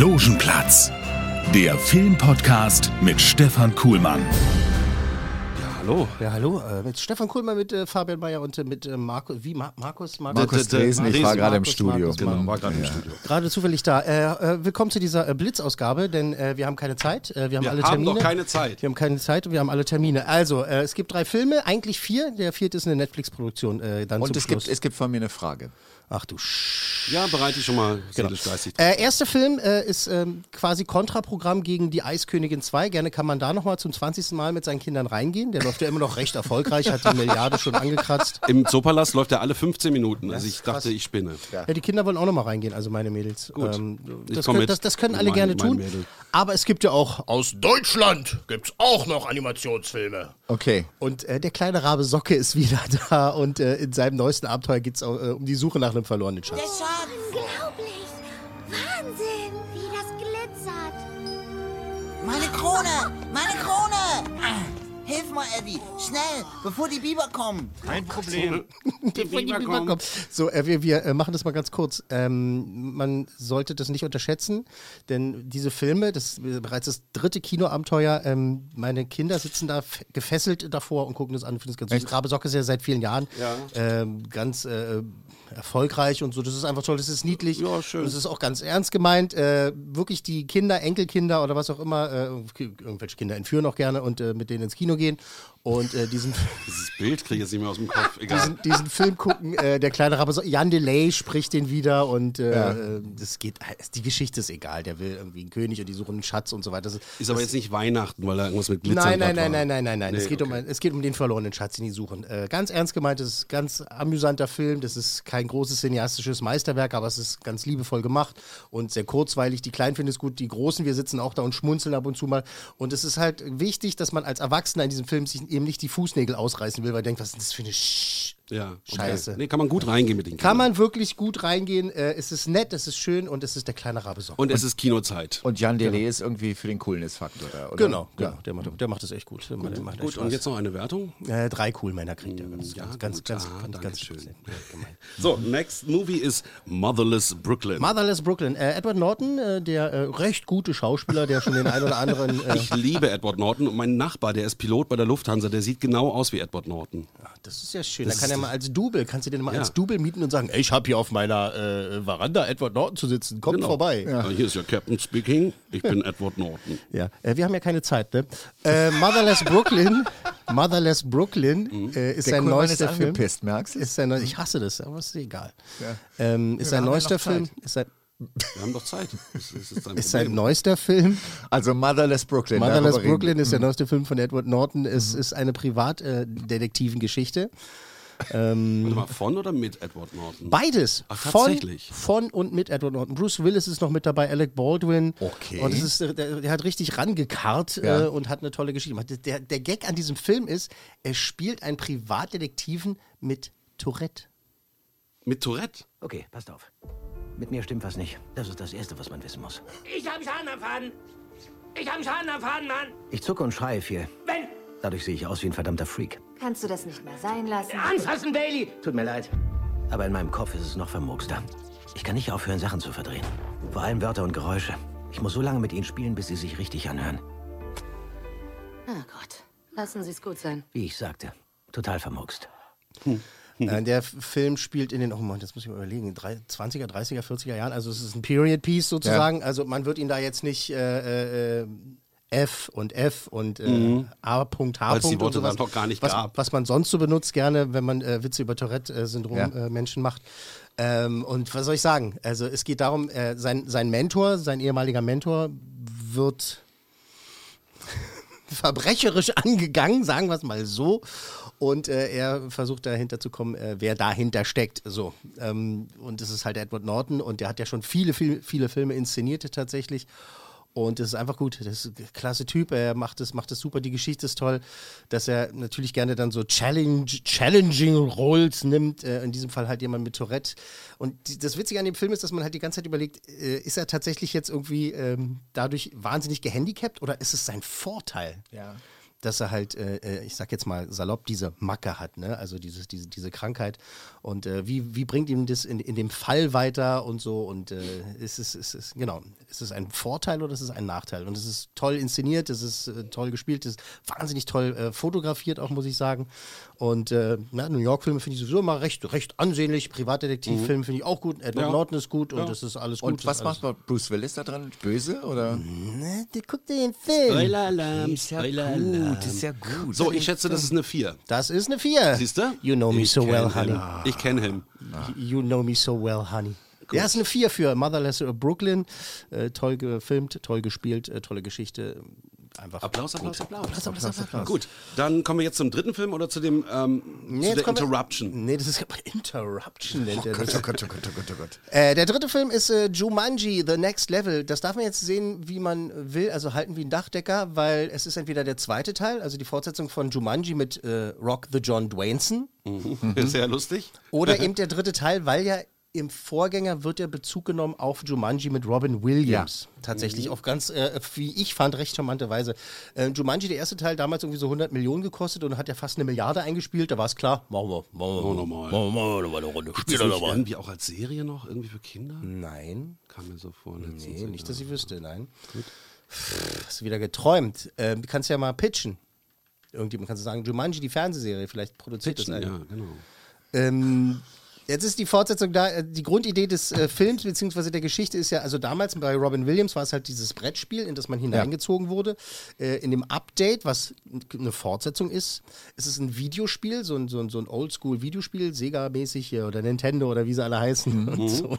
Logenplatz, der Filmpodcast mit Stefan Kuhlmann. Hallo. Ja, hallo. Äh, mit Stefan Kuhlmann, mit äh, Fabian Mayer und äh, mit äh, Marco, wie Ma Markus? Markus Dresen, ich war gerade im Studio. Markus, Genau, Markus. war gerade im Studio. Gerade zufällig da. Äh, äh, willkommen zu dieser äh, Blitzausgabe, denn äh, wir haben keine Zeit. Äh, wir haben Wir alle haben Termine. doch keine Zeit. Wir haben keine Zeit und wir haben alle Termine. Also, äh, es gibt drei Filme, eigentlich vier. Der vierte ist eine Netflix-Produktion. Äh, dann Und zum es Schluss. gibt, es gibt von mir eine Frage. Ach du Sch Ja, bereite ich schon mal geistig. Äh, erster Film äh, ist ähm, quasi Kontraprogramm gegen die Eiskönigin 2. Gerne kann man da nochmal zum 20. Mal mit seinen Kindern reingehen. Der läuft ja immer noch recht erfolgreich, hat die Milliarde schon angekratzt. Im Zoopalast läuft er alle 15 Minuten. Also ich dachte, ich spinne. Ja, die Kinder wollen auch nochmal reingehen, also meine Mädels. Gut. Ähm, das, können, das, das können alle Mein- gerne mein tun. Mädel. Aber es gibt ja auch aus Deutschland gibt's auch noch Animationsfilme. Okay. Und äh, der kleine Rabe Socke ist wieder da und äh, in seinem neuesten Abenteuer geht es äh, um die Suche nach einem verlorenen Schatz. Unglaublich! Wahnsinn, wie das glitzert! Meine Krone! Meine Krone! Hilf mal, Eddie! Schnell, bevor die Biber kommen! Bevor die Biber kommen. So, äh, wir, wir äh, machen das mal ganz kurz. Ähm, man sollte das nicht unterschätzen, denn diese Filme, das ist bereits das dritte Kinoabenteuer, ähm, meine Kinder sitzen da gefesselt davor und gucken das an. Finden das ganz süß. Rabe Socke ist ja seit vielen Jahren ähm, ganz äh, erfolgreich und so. Das ist einfach toll, das ist niedlich. Ja, schön. Es ist auch ganz ernst gemeint. Äh, wirklich die Kinder, Enkelkinder oder was auch immer, äh, irgendwelche Kinder entführen auch gerne und äh, mit denen ins Kino gehen. Und äh, diesen Dieses Bild kriege ich jetzt nicht mehr aus dem Kopf. Egal. diesen, diesen Film gucken. Äh, der kleine Rabe, so- Jan Delay spricht den wieder und äh, äh, das geht. Die Geschichte ist egal. Der will irgendwie einen König und die suchen einen Schatz und so weiter. Das, Ist aber jetzt nicht Weihnachten, weil da irgendwas mit Glitzer Nein, nein, nein, war. nein, nein, nein, nein. Nee, es, geht um okay. ein, es geht um den verlorenen Schatz, den die suchen. Äh, ganz ernst gemeint, es ist ein ganz amüsanter Film. Das ist kein großes cineastisches Meisterwerk, aber es ist ganz liebevoll gemacht und sehr kurzweilig. Die Kleinen finden es gut, die Großen, wir sitzen auch da und schmunzeln ab und zu mal. Und es ist halt wichtig, dass man als Erwachsener in diesem Film sich eben nicht die Fußnägel ausreißen will, weil man denkt, was ist das für eine Sch Ja, okay. Scheiße. Nee, kann man gut reingehen mit den Kann Kindern. man wirklich gut reingehen. Äh, es ist nett, es ist schön und es ist der kleine Rabe Socke. Und es ist Kinozeit. Und Jan Delay ist irgendwie für den Coolness-Faktor da, oder? Genau, genau. Der, macht, der macht das echt gut. Der der macht Gut, und jetzt noch eine Wertung. Äh, drei cool Männer kriegt er. Ganz, Ja, ganz, ganz, gut. ganz, Ah, ganz, ganz schön. So, next movie ist Motherless Brooklyn. Motherless Brooklyn. Äh, Edward Norton, äh, der äh, recht gute Schauspieler, der schon den einen oder anderen. Äh, ich liebe Edward Norton und mein Nachbar, der ist Pilot bei der Lufthansa, der sieht genau aus wie Edward Norton. das ist ja schön. Das da kann er mal als Double, kannst du den mal Ja. als Double mieten und sagen: ey, Ich habe hier auf meiner äh, Veranda Edward Norton zu sitzen, kommt Genau. vorbei. Ja. Hier ist ja Captain speaking. Ich bin Edward Norton. Ja, äh, wir haben ja keine Zeit, ne? Äh, Motherless Brooklyn, Motherless Brooklyn äh, ist Der sein Kuhlmann neuester ist Film. angepisst, merkst du? Ist sein neu ich hasse das, aber ist egal. Ja. Ähm, ist sein neuester. Film. Ist sein, Wir haben doch Zeit. Das, ist, ein ist sein neuester Film. Also Motherless Brooklyn. Motherless Brooklyn ist der Mhm. neueste Film von Edward Norton. Es ist eine Privatdetektivengeschichte. Warte mal, von oder mit Edward Norton? Beides. Ach, von, tatsächlich? von und mit Edward Norton. Bruce Willis ist noch mit dabei, Alec Baldwin. Okay. Und es ist, äh, der, der hat richtig rangekarrt Ja. äh, und hat eine tolle Geschichte gemacht. Der, der Gag an diesem Film ist, er spielt einen Privatdetektiven mit Tourette. Mit Tourette? Okay, passt auf. Mit mir stimmt was nicht. Das ist das Erste, was man wissen muss. Ich hab Schaden am Faden. Ich hab Schaden am Faden, Mann. Ich zucke und schreie viel. Wenn. Dadurch sehe ich aus wie ein verdammter Freak. Kannst du das nicht mehr sein lassen? Anfassen, Bailey. Tut mir leid. Aber in meinem Kopf ist es noch vermurkster. Ich kann nicht aufhören, Sachen zu verdrehen. Vor allem Wörter und Geräusche. Ich muss so lange mit ihnen spielen, bis sie sich richtig anhören. Oh Gott. Lassen Sie es gut sein. Wie ich sagte. Total vermurkst. Äh, der Film spielt in den, oh Mann, das muss ich mal überlegen, drei- 20er, 30er, 40er Jahren. Also es ist ein Period Piece sozusagen. Also man wird ihn da jetzt nicht äh, äh, F und F und äh, A. Punkt, H. Weil's die Worte und sowas, dann noch gar nicht was, gab. Was man sonst so benutzt gerne, wenn man äh, Witze über Tourette-Syndrom Ja. äh, Menschen macht. Ähm, und was soll ich sagen? Also es geht darum, äh, sein, sein Mentor, sein ehemaliger Mentor wird verbrecherisch angegangen, sagen wir es mal so. Und äh, er versucht dahinter zu kommen, äh, wer dahinter steckt. So. Ähm, und es ist halt Edward Norton und der hat ja schon viele, viele, viele Filme inszeniert tatsächlich. Und das ist einfach gut. Das ist ein klasse Typ. Er macht es macht es super. Die Geschichte ist toll, dass er natürlich gerne dann so challenge, challenging Roles nimmt. Äh, in diesem Fall halt jemand mit Tourette. Und das Witzige an dem Film ist, dass man halt die ganze Zeit überlegt, äh, ist er tatsächlich jetzt irgendwie ähm, dadurch wahnsinnig gehandicapt oder ist es sein Vorteil? Ja. Dass er halt, äh, äh, ich sag jetzt mal salopp, diese Macke hat, ne? also dieses, diese, diese Krankheit. Und äh, wie, wie bringt ihm das in, in dem Fall weiter und so? Und äh, ist es, ist es, genau, ist es ein Vorteil oder ist es ein Nachteil? Und es ist toll inszeniert, es ist äh, toll gespielt, es ist wahnsinnig toll äh, fotografiert, auch muss ich sagen. Und äh, na, New York-Filme finde ich sowieso immer recht, recht ansehnlich. Privatdetektivfilme finde ich auch gut. Edward Ja. Norton ist gut und Ja. das ist alles gut. Und was macht Bruce Willis da dran? Böse oder? Ne, der guckt dir den Film. Spoiler-Alarm, Spoiler-Alarm. Gut, ist ja gut. So, ich schätze, das ist eine 4. Das ist eine 4. Siehst du? You know me Ich so well, him. honey. Ich kenne ihn. You know me so well, honey. Ja, ist eine 4 für Motherless Brooklyn. Äh, toll gefilmt, toll gespielt, äh, tolle Geschichte. Einfach. Applaus, gut. Applaus, Applaus. Applaus, Applaus, Applaus, Applaus. Gut, dann kommen wir jetzt zum dritten Film oder zu dem ähm, Nee, zu der kommen wir- Interruption. Nee, das ist Interruption nennt er das. Oh Gott, oh Gott, oh Gott, oh Gott. Äh, der dritte Film ist äh, Jumanji, The Next Level. Das darf man jetzt sehen, wie man will, also halten wie ein Dachdecker, weil es ist entweder der zweite Teil, also die Fortsetzung von Jumanji mit äh, Rock the John Dwayneson, Sehr lustig. oder eben der dritte Teil, weil ja im Vorgänger wird der Bezug genommen auf Jumanji mit Robin Williams. Tatsächlich auf ganz, äh, wie ich fand, recht charmante Weise. Äh, Jumanji, der erste Teil, damals irgendwie so 100 Millionen gekostet und hat ja fast eine Milliarde eingespielt. Da war es klar, machen wir, machen wir, Machen wir nochmal. machen wir nochmal eine Runde. Spiel nicht nochmal. irgendwie auch als Serie noch? Irgendwie für Kinder? Nein, Kam mir so vor. nee, nicht, dass ich wüsste, nein. Pff, Hast du wieder geträumt. Du kannst ja mal pitchen. Irgendjemand kannst du sagen, Jumanji, die Fernsehserie, vielleicht produziert das einer. Ja, genau. Ähm, jetzt ist die Fortsetzung da. äh, Die Grundidee des äh, Films bzw. der Geschichte ist ja, also damals bei Robin Williams war es halt dieses Brettspiel, in das man hineingezogen wurde. Äh, in dem Update, was eine Fortsetzung ist, ist es ein Videospiel, so ein, so ein, so ein Oldschool-Videospiel, Sega-mäßig hier oder Nintendo oder wie sie alle heißen. Und, so.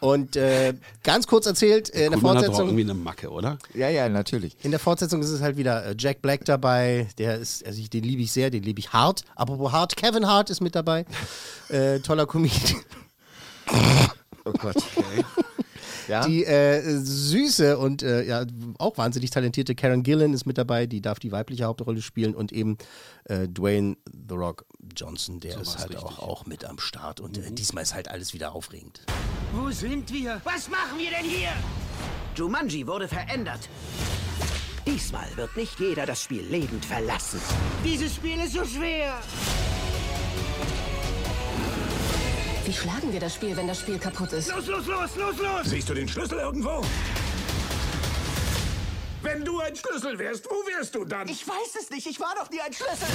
und äh, ganz kurz erzählt, äh, in der Kuhlmann hat doch auch Fortsetzung. irgendwie eine Macke, oder? Ja, ja, natürlich. In der Fortsetzung ist es halt wieder äh, Jack Black dabei. Der ist, also ich, den liebe ich sehr, den liebe ich hart. Apropos hart, Kevin Hart ist mit dabei. Äh, toller Comedian. Oh Gott. Okay. Ja? Die äh, süße und äh, ja, auch wahnsinnig talentierte Karen Gillan ist mit dabei. Die darf die weibliche Hauptrolle spielen. Und eben äh, Dwayne The Rock Johnson, der ist halt auch, auch mit am Start. Und äh, diesmal ist halt alles wieder aufregend. Wo sind wir? Was machen wir denn hier? Jumanji wurde verändert. Diesmal wird nicht jeder das Spiel lebend verlassen. Dieses Spiel ist so schwer. Schlagen wir das Spiel, wenn das Spiel kaputt ist? Los, los, los, los, los! Siehst du den Schlüssel irgendwo? Wenn du ein Schlüssel wärst, wo wärst du dann? Ich weiß es nicht, ich war doch nie ein Schlüssel.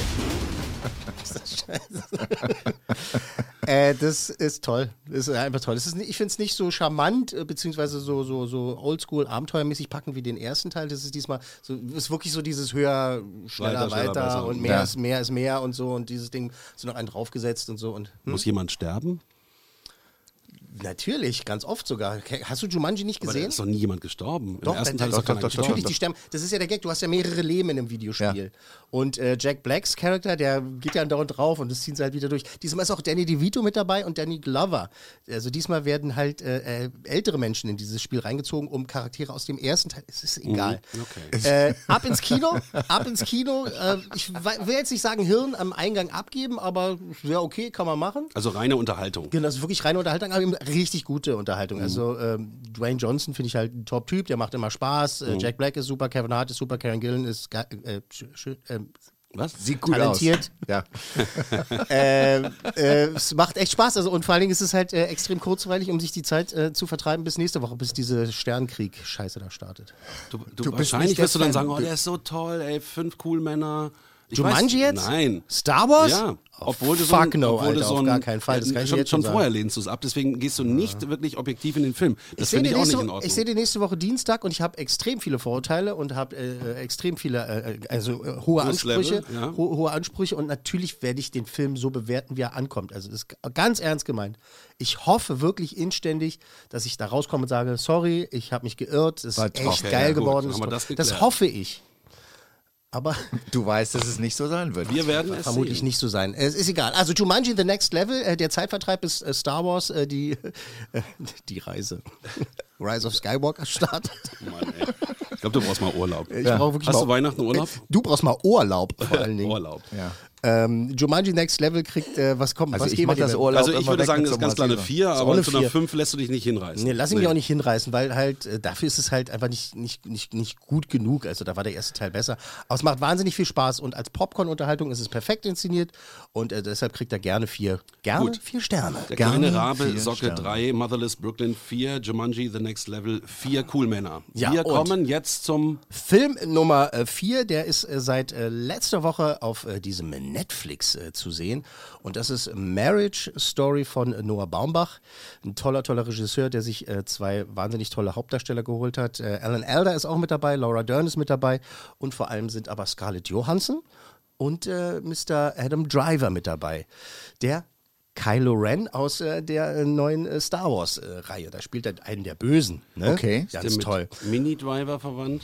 Äh, das ist toll. Das ist einfach toll. Das ist, ich finde es nicht so charmant, äh, beziehungsweise so, so, so oldschool, abenteuermäßig packen wie den ersten Teil. Das ist diesmal so, ist wirklich so dieses höher, schneller, Weiter, weiter, besser. und mehr Ja. ist mehr ist mehr und so und dieses Ding ist noch einen draufgesetzt und so und hm? Muss jemand sterben? Natürlich, ganz oft sogar. Hast du Jumanji nicht Aber da gesehen? ist doch nie jemand gestorben. Im Doch, ersten äh, Teil ist doch, doch doch. Natürlich, die sterben. Das ist ja der Gag. Du hast ja mehrere Leben in einem Videospiel. Und äh, Jack Blacks Charakter, der geht ja andauernd drauf und das ziehen sie halt wieder durch. Diesmal ist auch Danny DeVito mit dabei und Danny Glover. Also diesmal werden halt äh, äh, ältere Menschen in dieses Spiel reingezogen, um Charaktere aus dem ersten Teil. Es ist egal. Äh, ab ins Kino, ab ins Kino. Äh, ich will jetzt nicht sagen Hirn am Eingang abgeben, aber ja okay, kann man machen. Also reine Unterhaltung. Genau, das ist wirklich reine Unterhaltung, aber eben richtig gute Unterhaltung. Also ähm, Dwayne Johnson finde ich halt ein Top-Typ, der macht immer Spaß. Äh, Jack Black ist super, Kevin Hart ist super, Karen Gillan ist äh, sch- sch- ähm, Was? Sieht gut talentiert. aus. Ja. äh, äh, es macht echt Spaß. Also, und vor allen Dingen ist es halt äh, extrem kurzweilig, um sich die Zeit äh, zu vertreiben bis nächste Woche, bis diese Sternkrieg-Scheiße da startet. Du, du, Du wahrscheinlich wirst du dann sagen, oh, der ist so toll, ey, fünf cool Männer. Ich Jumanji weiß- jetzt? Nein. Star Wars? Ja, Oh, obwohl du so fuck ein, no, obwohl Alter, so auf ein, gar keinen Fall. Das äh, kann ich schon, jetzt schon vorher lehnst du es ab, deswegen gehst du nicht wirklich objektiv in den Film. Das Ich sehe finde die, ich auch nächste- nicht in Ordnung. ich sehe die nächste Woche Dienstag und ich habe extrem viele Vorurteile und habe äh, äh, extrem viele, äh, also äh, hohe Hohes Ansprüche, Level, ja. ho hohe Ansprüche und natürlich werde ich den Film so bewerten, wie er ankommt. Also das ist ganz ernst gemeint. Ich hoffe wirklich inständig, dass ich da rauskomme und sage, sorry, ich habe mich geirrt, es ist echt trocken. geil Ja, geworden. Das, das hoffe ich. Aber Du weißt, dass es nicht so sein wird. Wir werden es vermutlich sehen. nicht so sein. Es ist egal. Also Jumanji The Next Level, äh, der Zeitvertreib ist äh, Star Wars, äh, die, die Reise. Rise of Skywalker startet. Mann, ey. Ich glaube, du brauchst mal Urlaub. Ich brauche wirklich Hast mal, du Weihnachten Urlaub? Du brauchst mal Urlaub vor allen Dingen. Urlaub. Ja. Ähm, Jumanji Next Level kriegt, äh, was kommt, Also was ich geben mach wir das? Urlaub Also ich würde sagen, das ist ganz kleine vier, auch aber eine zu einer Vier. fünf lässt du dich nicht hinreißen. Nee, lass ihn mich auch nicht hinreißen, weil halt, äh, dafür ist es halt einfach nicht, nicht, nicht, nicht gut genug. Also da war der erste Teil besser. Aber es macht wahnsinnig viel Spaß und als Popcorn-Unterhaltung ist es perfekt inszeniert und äh, deshalb kriegt er gerne vier, gerne Gut. vier Sterne. Der Gerne kleine Rabe, Socke Sterne. 3, Motherless Brooklyn 4, Jumanji The Next Level 4, Cool Männer. Ja, Wir kommen jetzt zum Film Nummer 4, der ist äh, seit äh, letzter Woche auf äh, diesem Netflix äh, zu sehen. Und das ist Marriage Story von Noah Baumbach. Ein toller, toller Regisseur, der sich äh, zwei wahnsinnig tolle Hauptdarsteller geholt hat. Äh, Alan Elder ist auch mit dabei, Laura Dern ist mit dabei und vor allem sind aber Scarlett Johansson und äh, Mr. Adam Driver mit dabei. Der Kylo Ren aus äh, der äh, neuen äh, Star Wars-Reihe. da spielt er einen der Bösen. Ne? Okay. der Ganz mit toll. Mini Driver verwandt.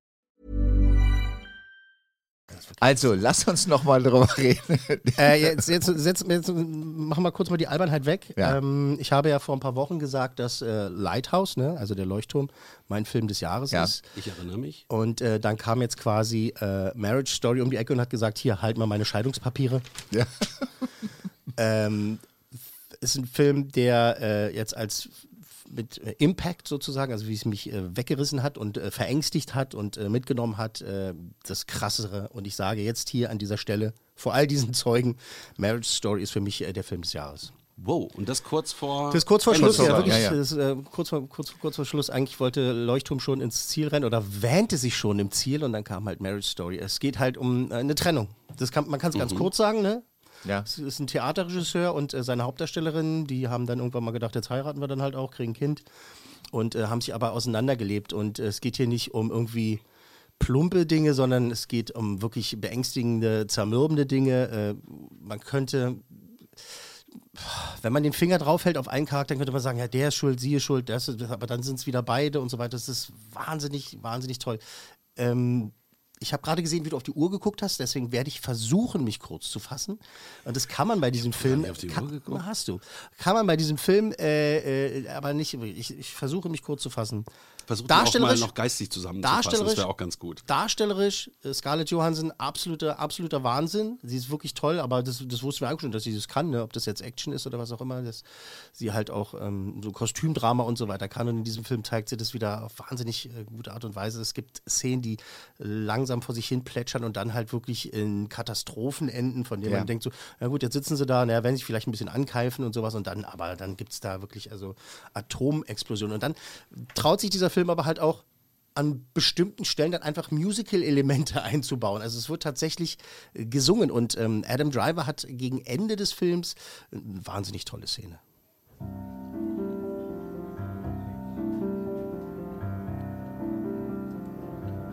Also, lass uns noch mal drüber reden. Äh, jetzt, jetzt, jetzt, jetzt machen wir kurz mal die Albernheit weg. Ja. Ähm, ich habe ja vor ein paar Wochen gesagt, dass äh, Lighthouse, ne, also der Leuchtturm, mein Film des Jahres Ja. ist. Ich erinnere mich. Und äh, dann kam jetzt quasi äh, Marriage Story um die Ecke und hat gesagt, hier, halt mal meine Scheidungspapiere. Ja. Ähm, ist ein Film, der äh, jetzt als mit äh, Impact sozusagen, also wie es mich äh, weggerissen hat und äh, verängstigt hat und äh, mitgenommen hat, äh, das Krassere. Und ich sage jetzt hier an dieser Stelle, vor all diesen Zeugen, Marriage Story ist für mich äh, der Film des Jahres. Wow, und das kurz vor. Das ist kurz vor Schluss, ja, wirklich. Ja, ja. Das äh, kurz, vor, kurz, kurz vor Schluss. Eigentlich wollte Leuchtturm schon ins Ziel rennen oder wähnte sich schon im Ziel und dann kam halt Marriage Story. Es geht halt um eine Trennung. Das kann, man kann es ganz kurz sagen, ne? Ja. Es ist ein Theaterregisseur und äh, seine Hauptdarstellerin, die haben dann irgendwann mal gedacht, jetzt heiraten wir dann halt auch, kriegen ein Kind und äh, haben sich aber auseinandergelebt. Und äh, es geht hier nicht um irgendwie plumpe Dinge, sondern es geht um wirklich beängstigende, zermürbende Dinge. Äh, man könnte, wenn man den Finger draufhält auf einen Charakter, könnte man sagen, ja, der ist schuld, sie ist schuld, das ist, aber dann sind es wieder beide und so weiter. Das ist wahnsinnig, wahnsinnig toll. Ähm, ich habe gerade gesehen, wie du auf die Uhr geguckt hast, deswegen werde ich versuchen, mich kurz zu fassen. Und das kann man bei diesem Film. auf die Uhr kann, geguckt? Hast du. Kann man bei diesem Film, äh, äh, aber nicht. Ich, ich versuche mich kurz zu fassen. Versuch die auch mal noch geistig zusammenzufassen. Das Darstellerisch, wäre auch ganz gut. darstellerisch, äh, Scarlett Johansson, absoluter, absoluter Wahnsinn. Sie ist wirklich toll, aber das, das wussten wir auch schon, dass sie das kann, ne? ob das jetzt Action ist oder was auch immer. Dass sie halt auch ähm, so Kostümdrama und so weiter kann. Und in diesem Film zeigt sie das wieder auf wahnsinnig äh, gute Art und Weise. Es gibt Szenen, die langsam vor sich hin plätschern und dann halt wirklich in Katastrophen enden, von denen Ja. man denkt so, na gut, jetzt sitzen sie da, naja, werden sich vielleicht ein bisschen ankeifen und sowas und dann, aber dann gibt es da wirklich also Atomexplosionen. Und dann traut sich dieser Film aber halt auch an bestimmten Stellen dann einfach Musical-Elemente einzubauen. Also es wird tatsächlich äh, gesungen und ähm, Adam Driver hat gegen Ende des Films eine wahnsinnig tolle Szene.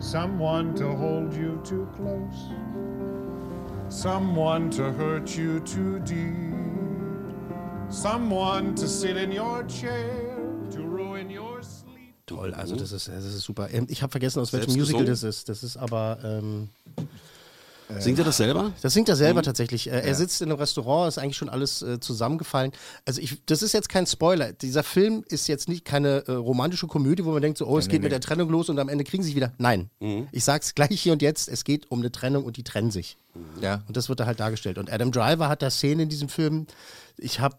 Someone to hold you too close. Someone to hurt you too deep. Someone to sit in your chair Toll, also das ist, das ist super. Ähm, Ich habe vergessen, aus welchem Musical das ist. Das ist aber... Ähm, Singt er das selber? Das singt er Mhm. selber tatsächlich. Äh, Er sitzt in einem Restaurant, ist eigentlich schon alles äh, zusammengefallen. Also ich, das ist jetzt kein Spoiler. Dieser Film ist jetzt nicht keine äh, romantische Komödie, wo man denkt so, oh, es Nee, geht nee, mit nee. der Trennung los und am Ende kriegen sie sich wieder. Nein. Mhm. Ich sag's gleich hier und jetzt, es geht um eine Trennung und die trennen sich. Ja. Und das wird da halt dargestellt. Und Adam Driver hat da Szenen in diesem Film. Ich habe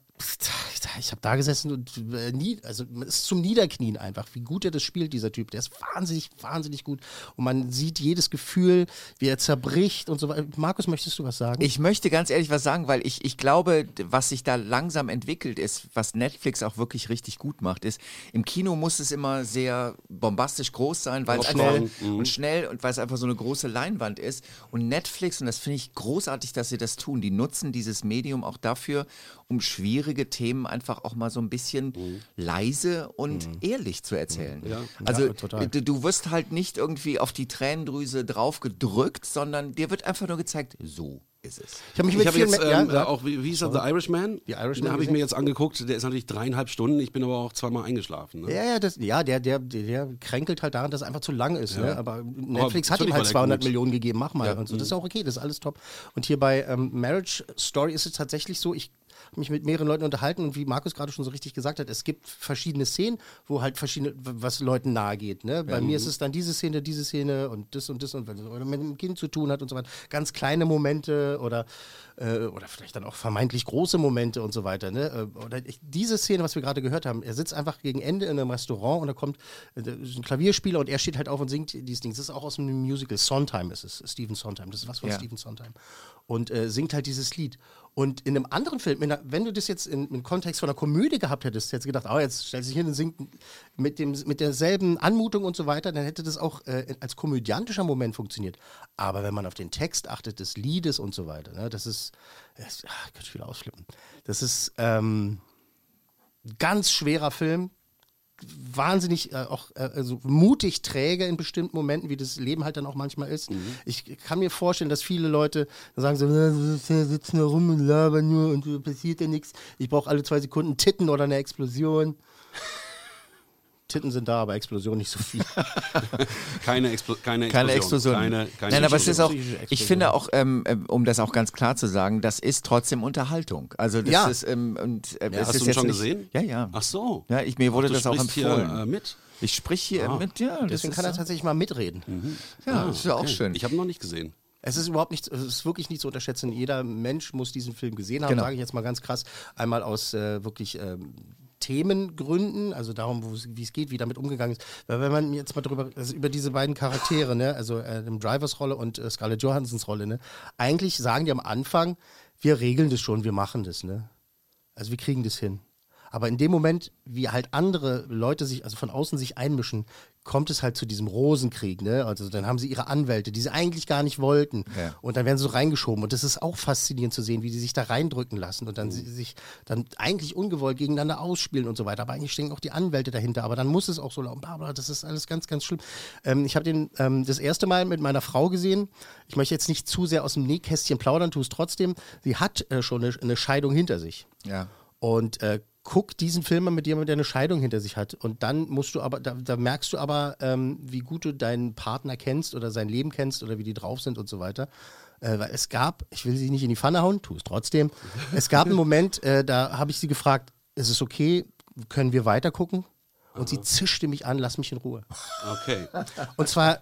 ich habe da gesessen und äh, nie, also es ist zum Niederknien einfach, wie gut er das spielt, dieser Typ. Der ist wahnsinnig, wahnsinnig gut. Und man sieht jedes Gefühl, wie er zerbricht und so weiter. Markus, möchtest du was sagen? Ich möchte ganz ehrlich was sagen, weil ich, ich glaube, was sich da langsam entwickelt ist, was Netflix auch wirklich richtig gut macht, ist, im Kino muss es immer sehr bombastisch groß sein, weil es Schnell. einfach und schnell und weil es einfach so eine große Leinwand ist. Und Netflix, und das finde ich großartig, dass sie das tun, die nutzen dieses Medium auch dafür, um schwierige Themen einfach auch mal so ein bisschen leise und ehrlich zu erzählen. Ja. Also Ja, total. du, du wirst halt nicht irgendwie auf die Tränendrüse drauf gedrückt, sondern dir wird einfach nur gezeigt, so ist es. Ich habe mich Ich mit vielen jetzt ähm, ja, auch, wie, wie hieß er, The Irishman? The Irishman Den habe ich gesehen? mir jetzt angeguckt. Der ist natürlich dreieinhalb Stunden. Ich bin aber auch zweimal eingeschlafen. Ne? Ja, ja, das, ja der, der, der, kränkelt halt daran, dass es einfach zu lang ist. Ja. Ne? Aber Netflix hat natürlich ihm halt der 200 gut. Millionen gegeben, mach mal. Ja. Und so. Das ist auch okay, das ist alles top. Und hier bei ähm, Marriage Story ist es tatsächlich so, ich habe mich mit mehreren Leuten unterhalten und wie Markus gerade schon so richtig gesagt hat, es gibt verschiedene Szenen, wo halt verschiedene, was Leuten nahe geht. Ne? Bei mir ist es dann diese Szene, diese Szene und das und das und wenn es mit dem Kind zu tun hat und so weiter. Ganz kleine Momente oder, äh, oder vielleicht dann auch vermeintlich große Momente und so weiter. Ne? Äh, Oder ich, diese Szene, was wir gerade gehört haben, er sitzt einfach gegen Ende in einem Restaurant und da kommt äh, ein Klavierspieler und er steht halt auf und singt dieses Ding. Das ist auch aus einem Musical. Sondheim ist es, Stephen Sondheim. Das ist was von Ja. Stephen Sondheim. Und äh, singt halt dieses Lied. Und in einem anderen Film, in einer, wenn du das jetzt in, im Kontext von einer Komödie gehabt hättest, hättest du gedacht, oh, jetzt stellt sich hin und singt mit, dem, mit derselben Anmutung und so weiter, dann hätte das auch äh, als komödiantischer Moment funktioniert. Aber wenn man auf den Text achtet des Liedes und so weiter, ne, das ist, das, ach, ich könnte wieder ausflippen. Das ist ähm, ganz schwerer Film, wahnsinnig äh, auch äh, also mutig träge in bestimmten Momenten, wie das Leben halt dann auch manchmal ist. Ich kann mir vorstellen, dass viele Leute sagen so, "Na, wir sitzen da rum und labern nur und passiert ja nichts. Ich brauche alle zwei Sekunden Titten oder eine Explosion. Titten sind da, aber Explosion nicht so viel. Keine, Explo keine Explosion. Keine Explosion. Keine, keine Nein, aber es ist auch, ich finde auch, ähm, ähm, um das auch ganz klar zu sagen, das ist trotzdem Unterhaltung. Also das Ja. ist, ähm, und, äh, es Hast ist du ihn jetzt schon nicht, gesehen? Ja, ja. Ach so. Ja, ich, mir wurde Ach, das auch empfohlen. Hier, äh, mit? Ich sprich hier Ah. mit, ja. das Deswegen kann er tatsächlich mal mitreden. Ja, das ist ja auch Okay. schön. Ich habe ihn noch nicht gesehen. Es ist überhaupt nicht, es ist wirklich nicht zu unterschätzen. Jeder Mensch muss diesen Film gesehen haben, Genau. sage ich jetzt mal ganz krass. Einmal aus äh, wirklich ähm, Themengründen, also darum, wie es geht, wie damit umgegangen ist. Weil wenn man jetzt mal drüber, also über diese beiden Charaktere, ne, also äh, Drivers Rolle und äh, Scarlett Johansons Rolle, ne, eigentlich sagen die am Anfang, wir regeln das schon, wir machen das, ne. Also wir kriegen das hin. Aber in dem Moment, wie halt andere Leute sich, also von außen sich einmischen, kommt es halt zu diesem Rosenkrieg, ne? Also dann haben sie ihre Anwälte, die sie eigentlich gar nicht wollten. Ja. Und dann werden sie so reingeschoben. Und das ist auch faszinierend zu sehen, wie die sich da reindrücken lassen und dann sie, sich dann eigentlich ungewollt gegeneinander ausspielen und so weiter. Aber eigentlich stehen auch die Anwälte dahinter. Aber dann muss es auch so laufen. Bla, Das ist alles ganz, ganz schlimm. Ähm, ich habe den ähm, das erste Mal mit meiner Frau gesehen. Ich möchte jetzt nicht zu sehr aus dem Nähkästchen plaudern, tu es trotzdem. Sie hat äh, schon eine, eine Scheidung hinter sich Ja. und äh, guck diesen Film mal mit jemandem, der eine Scheidung hinter sich hat. Und dann musst du aber, da, da merkst du aber, ähm, wie gut du deinen Partner kennst oder sein Leben kennst oder wie die drauf sind und so weiter. Äh, weil es gab, ich will sie nicht in die Pfanne hauen, tu es trotzdem. Es gab einen Moment, äh, da habe ich sie gefragt, ist es okay, können wir weiter gucken? Und sie zischte mich an, lass mich in Ruhe. Okay. Und zwar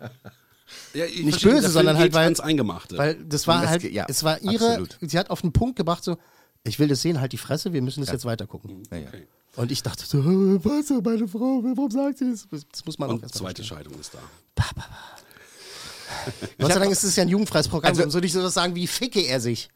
Ja, ich nicht verstehe, böse, sondern halt weil, weil das war Das halt, ja, es war ihre, absolut. sie hat auf den Punkt gebracht so, ich will das sehen, halt die Fresse, wir müssen das jetzt weiter gucken. Ja, ja. Und ich dachte so, "Äh, was, meine Frau, warum sagt sie das? Das muss man auch Und erst mal zweite verstehen. Scheidung ist da. Gott sei Dank ist es ja ein jugendfreies Programm, Also- so nicht so sagen wie ficke er sich.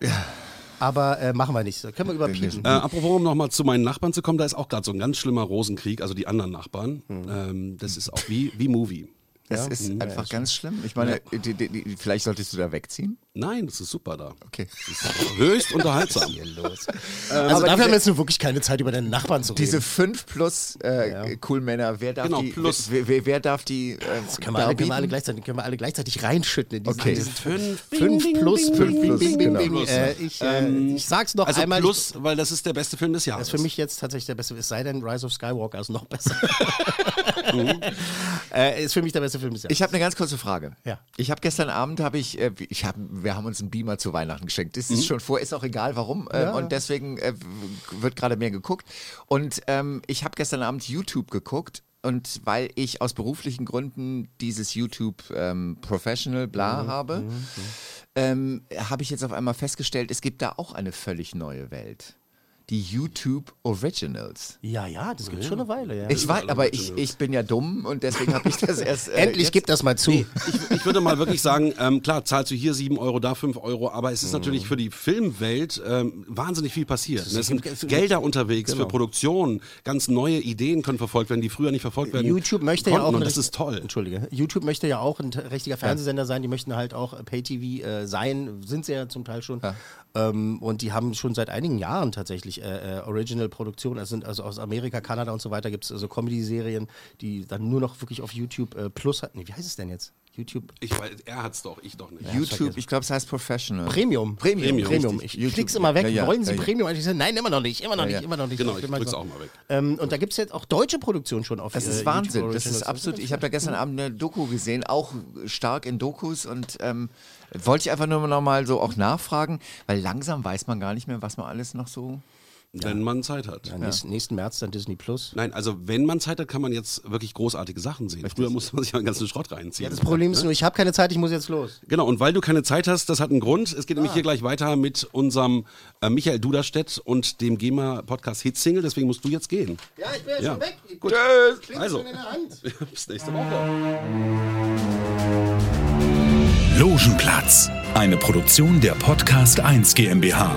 Aber äh, machen wir nicht. So, können wir überpiepen. Äh, apropos, um nochmal zu meinen Nachbarn zu kommen, da ist auch gerade so ein ganz schlimmer Rosenkrieg, also die anderen Nachbarn. Ähm, das ist auch wie, wie Movie. Das Ja? ist Mhm. einfach ganz schlimm. Ich meine, die, die, die, vielleicht solltest du da wegziehen. Nein, das ist super da. Okay. Das ist höchst unterhaltsam. los. Ähm, also aber dafür diese- haben wir jetzt nur wirklich keine Zeit, über deine Nachbarn zu reden. Diese 5 plus äh, cool Männer, wer darf Genau, die, plus. Wer, wer, wer darf die äh, das können wir, alle, können, wir alle gleichzeitig, können wir alle gleichzeitig reinschütten in diesen, Okay. diesen Fünf, fünf bing, plus, bing, fünf plus, bing, genau. bing, bing. Äh, ich, äh, ich sag's noch Also einmal. plus, weil das ist der beste Film des Das Jahres. ist für mich jetzt tatsächlich der beste. Es sei denn, Rise of Skywalker ist noch besser. äh, ist für mich der beste Film des Jahres. Ich habe eine ganz kurze Frage. Ja. Ich habe gestern Abend habe ich, äh, ich hab, wir haben uns einen Beamer zu Weihnachten geschenkt. Das ist schon vor, ist auch egal warum. Äh, Mhm. Ja. Und deswegen äh, wird gerade mehr geguckt. Und ähm, ich habe gestern Abend YouTube geguckt. Und weil ich aus beruflichen Gründen dieses YouTube ähm, Professional bla Mhm. habe, ähm, habe ich jetzt auf einmal festgestellt, es gibt da auch eine völlig neue Welt. Die YouTube Originals. Ja, ja, das gibt schon eine Weile, ja. Ich weiß, aber ich, ich bin ja dumm und deswegen habe ich das erst. Äh, Endlich jetzt- gib das mal zu. Ich, ich würde mal wirklich sagen, ähm, klar, zahlst du hier 7 Euro, da 5 Euro, aber es ist Mhm. natürlich für die Filmwelt ähm, wahnsinnig viel passiert. Es sind Gelder unterwegs Genau. für Produktion, ganz neue Ideen können verfolgt werden, die früher nicht verfolgt werden YouTube möchte konnten ja auch und das ist toll. Entschuldige. YouTube möchte ja auch ein richtiger Fernsehsender sein. Die möchten halt auch Pay-TV äh, sein, sind sie ja zum Teil schon. Ähm, und die haben schon seit einigen Jahren tatsächlich äh, äh, Original-Produktionen. Es sind also aus Amerika, Kanada und so weiter gibt es also Comedy-Serien, die dann nur noch wirklich auf YouTube äh, Plus hatten. Nee, wie heißt es denn jetzt? YouTube Ich weiß, er hat's doch, ich doch nicht. YouTube, ich glaube, es heißt Professional. Premium. Premium. Premium. richtig. Ich YouTube. klick's immer weg. Ja, ja, Wollen Sie ja, ja. Premium? Ich sage, nein, immer noch nicht, immer noch Ja, nicht, ja. immer noch nicht. Genau, ich drück's so. auch mal weg. Ähm, und da gibt es jetzt auch deutsche Produktionen schon auf Das äh, ist YouTube Wahnsinn. Das ist absolut. Ich habe da gestern Abend eine Doku gesehen, auch stark in Dokus und ähm, wollte ich einfach nur noch mal so auch nachfragen, weil langsam weiß man gar nicht mehr, was man alles noch so. Wenn man Zeit hat. Ja, nächsten, nächsten März dann Disney Plus. Nein, also wenn man Zeit hat, kann man jetzt wirklich großartige Sachen sehen. Früher musste man sich ja einen ganzen Schrott reinziehen. Ja, das Problem ist nur, ich habe keine Zeit, ich muss jetzt los. Genau, und weil du keine Zeit hast, das hat einen Grund. Es geht nämlich hier gleich weiter mit unserem äh, Michael Duderstedt und dem GEMA-Podcast Hitsingle. Deswegen musst du jetzt gehen. Ja, ich bin ja, Ja. schon weg. Gut. Tschüss. Also. in der Hand. Bis nächste Woche. Logenplatz, eine Produktion der Podcast 1 GmbH.